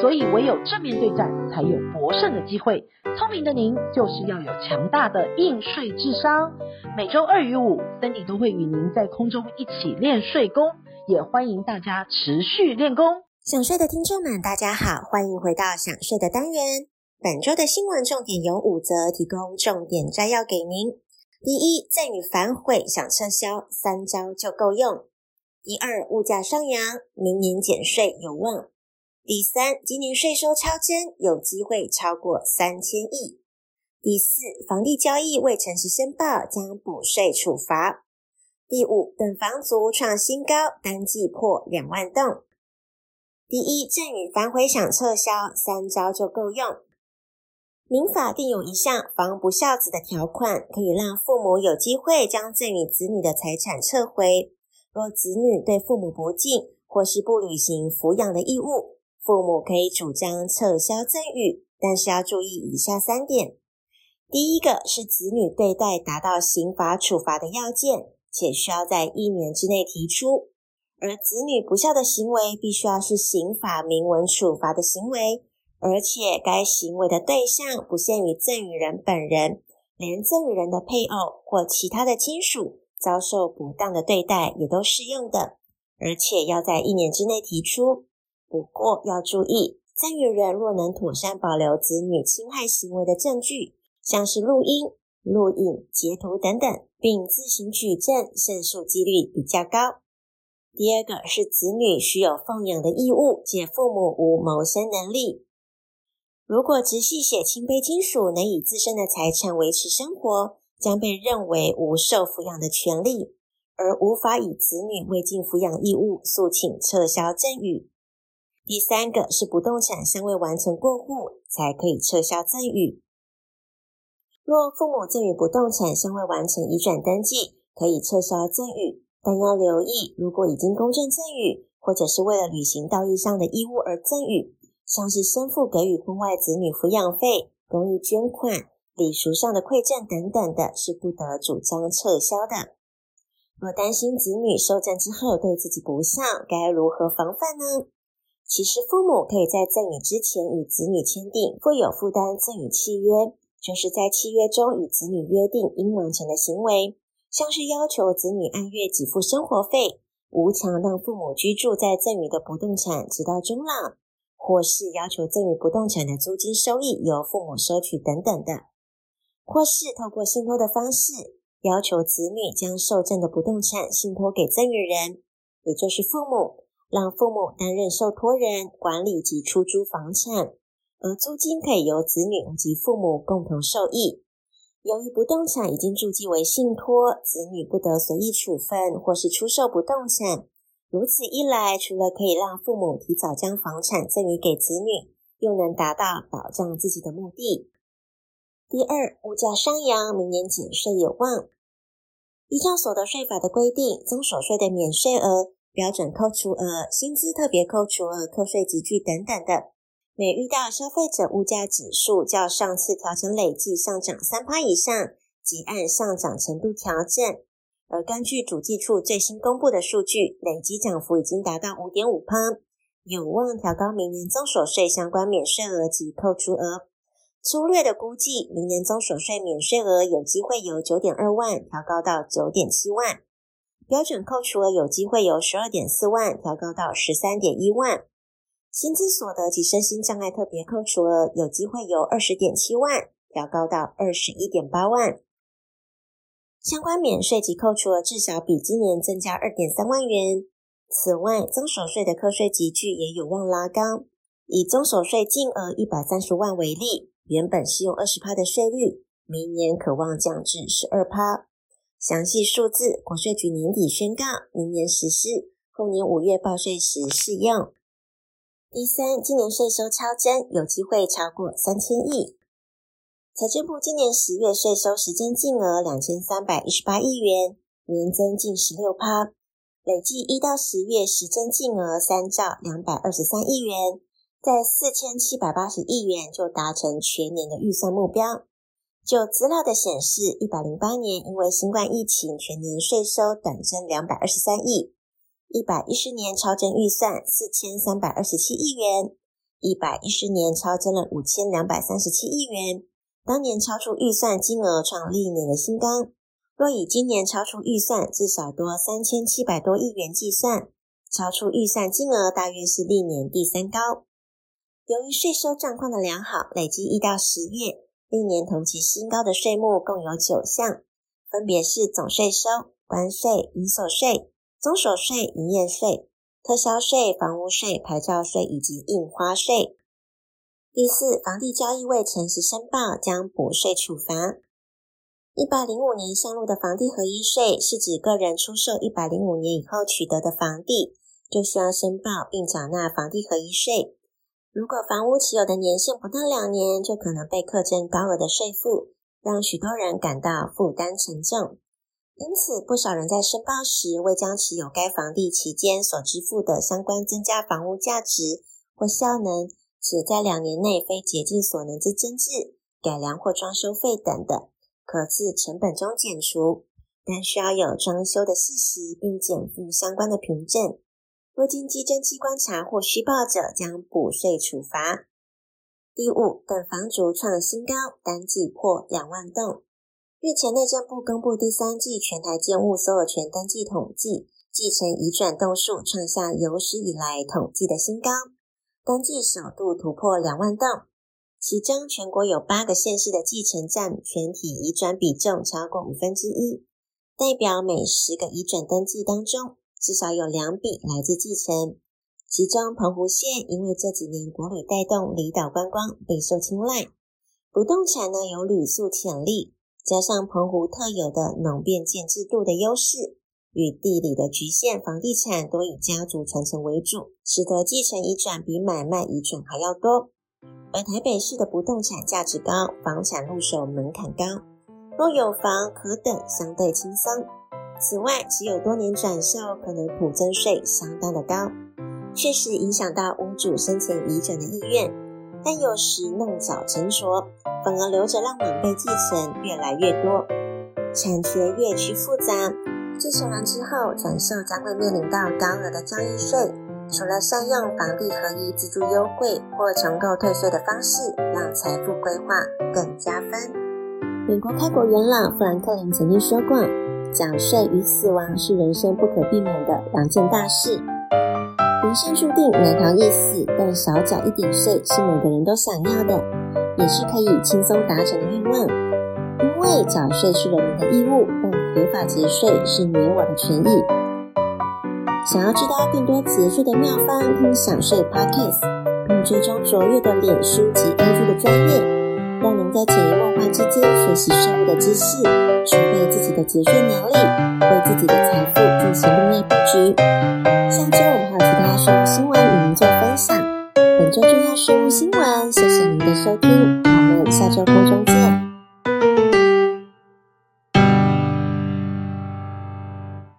所以唯有正面对战，才有博胜的机会。聪明的您就是要有强大的应税智商。每周二与五，Cindy 都会与您在空中一起练税功，也欢迎大家持续练功。想睡的听众们，大家好，欢迎回到想睡的单元。本周的新闻重点有五则，提供重点摘要给您。第一，赠与反悔想撤销，三招就够用。第二，物价上扬，明年减税有望。第三，今年税收超征，有机会超过三千亿。第四，房地交易未诚实申报将补税处罚。第五，等房族创新高，单季破两万栋。第一，赠与反悔想撤销，三招就够用。民法定有一项防不孝子的条款，可以让父母有机会将赠与子女的财产撤回。若子女对父母不敬，或是不履行抚养的义务，父母可以主张撤销赠与，但是要注意以下三点。第一个是子女对待达到刑罚处罚的要件，且需要在一年之内提出；而子女不孝的行为，必须要是刑法明文处罚的行为，而且该行为的对象不限于赠与人本人，连赠与人的配偶或其他的亲属遭受不当的对待也都适用的，而且要在一年之内提出。不过要注意，赠与人若能妥善保留子女侵害行为的证据。像是录音、录影、截图等等，并自行举证，胜诉几率比较高。第二个是子女须有奉养的义务，且父母无谋生能力。如果直系血亲卑亲属能以自身的财产维持生活，将被认为无受抚养的权利，而无法以子女未尽抚养义务诉请撤销赠与。第三个是不动产尚未完成过户，才可以撤销赠与。若父母赠与不动产尚未完成移转登记，可以撤销赠与，但要留意，如果已经公证赠与，或者是为了履行道义上的义务而赠与，像是生父给予婚外子女抚养费、公益捐款、礼俗上的馈赠等等的，是不得主张撤销的。若担心子女受赠之后对自己不孝，该如何防范呢？其实父母可以在赠与之前与子女签订负有负担赠与契约。就是在契约中与子女约定应完成的行为，像是要求子女按月给付生活费，无偿让父母居住在赠与的不动产直到终老，或是要求赠与不动产的租金收益由父母收取等等的，或是透过信托的方式，要求子女将受赠的不动产信托给赠与人，也就是父母，让父母担任受托人，管理及出租房产。而租金可以由子女及父母共同受益。由于不动产已经注记为信托，子女不得随意处分或是出售不动产。如此一来，除了可以让父母提早将房产赠与给子女，又能达到保障自己的目的。第二，物价上扬，明年减税有望。依照所得税法的规定，增所税的免税额、标准扣除额、薪资特别扣除额、课税集距等等的。每遇到消费者物价指数较上次调整累计上涨三趴以上，即按上涨程度调整。而根据主计处最新公布的数据，累计涨幅已经达到五点五趴，有望调高明年综所税相关免税额及扣除额。粗略的估计，明年综所税免税额有机会由九点二万调高到九点七万，标准扣除额有机会由十二点四万调高到十三点一万。薪资所得及身心障碍特别扣除额有机会由二十点七万调高到二十一点八万，相关免税及扣除额至少比今年增加二点三万元。此外，增所税的课税级距也有望拉高，以增所税净额一百三十万为例，原本适用二十趴的税率，明年可望降至十二趴。详细数字，国税局年底宣告，明年实施，后年五月报税时适用。第三，今年税收超增，有机会超过三千亿。财政部今年十月税收实增净额两千三百一十八亿元，年增近十六趴。累计一到十月实增净额三兆两百二十三亿元，在四千七百八十亿元就达成全年的预算目标。就资料的显示，一百零八年因为新冠疫情，全年税收短征两百二十三亿；一百一十年超增预算四千三百二十七亿元；一百一十年超增了五千两百三十七亿元。当年超出预算金额创历年的新高。若以今年超出预算至少多三千七百多亿元计算，超出预算金额大约是历年第三高。由于税收状况的良好，累计一到十月历年同期新高的税目共有九项，分别是总税收、关税、营所税、综所税、营业税、特销税、房屋税、牌照税以及印花税。第四，房地交易未诚实申报将补税处罚。一百零五年上路的房地合一税，是指个人出售一百零五年以后取得的房地，就需要申报并缴纳房地合一税。如果房屋持有的年限不到两年，就可能被课征高额的税负，让许多人感到负担沉重。因此，不少人在申报时未将持有该房地期间所支付的相关增加房屋价值或效能，且在两年内非竭尽所能之增置、改良或装修费等等。可自成本中减除，但需要有装修的事实，并减负相关的凭证。若经稽征机关查或虚报者，将补税处罚。第五，等房族创新高，单季破两万栋。日前内政部公布第三季全台建物所有权登记统计，继承移转栋数创下有史以来统计的新高，单季首度突破两万栋。其中，全国有八个县市的继承占全体移转比重超过五分之一，代表每十个移转登记当中，至少有两笔来自继承。其中，澎湖县因为这几年国旅带动离岛观光备受青睐，不动产呢有旅宿潜力，加上澎湖特有的农变建制度的优势与地理的局限，房地产多以家族传承为主，使得继承移转比买卖移转还要多。而台北市的不动产价值高，房产入手门槛高，若有房可等相对轻松。此外，持有多年转售可能普增税相当的高，确实影响到屋主生前移转的意愿。但有时弄巧成拙，反而留着让晚辈继承越来越多，产权越趋复杂。继承完之后转售将会面临到高额的交易税。除了善用房地合一自住优惠或重购退税的方式，让财富规划更加分。美国开国元老富兰克林曾经说过：“缴税与死亡是人生不可避免的两件大事。人生注定难逃一死，但少缴一点税是每个人都想要的，也是可以轻松达成的愿望。因为缴税是人民的义务，但合法节税是你我的权益。”想要知道更多节税的妙方，听享税 Podcast，并追踪卓越的脸书及 IG 的专业，在潜移默化之间学习税务的知识，储备自己的节税能力，为自己的财富进行另类布局。下周我们还有其他税务新闻与您做分享。本周重要税务新闻，谢谢您的收听，我们下周空中见。